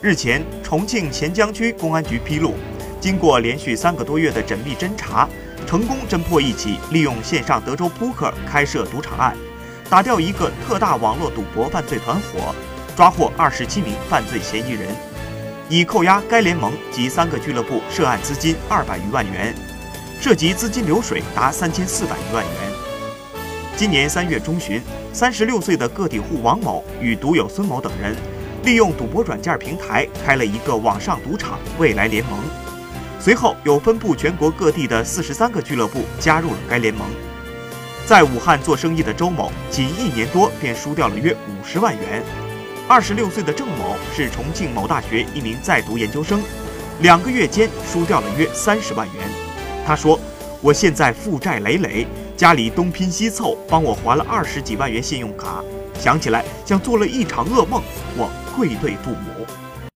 日前，重庆黔江区公安局披露，经过连续三个多月的缜密侦查，成功侦破一起利用线上德州扑克开设赌场案，打掉一个特大网络赌博犯罪团伙，抓获二十七名犯罪嫌疑人，已扣押该联盟及三个俱乐部涉案资金二百余万元，涉及资金流水达三千四百余万元。今年三月中旬，三十六岁的个体户王某与赌友孙某等人。利用赌博软件平台开了一个网上赌场“未来联盟”，随后有分布全国各地的四十三个俱乐部加入了该联盟。在武汉做生意的周某，仅一年多便输掉了约五十万元。二十六岁的郑某是重庆某大学一名在读研究生，两个月间输掉了约三十万元。他说：“我现在负债累累，家里东拼西凑帮我还了二十几万元信用卡。”想起来，像做了一场噩梦，我愧对父母。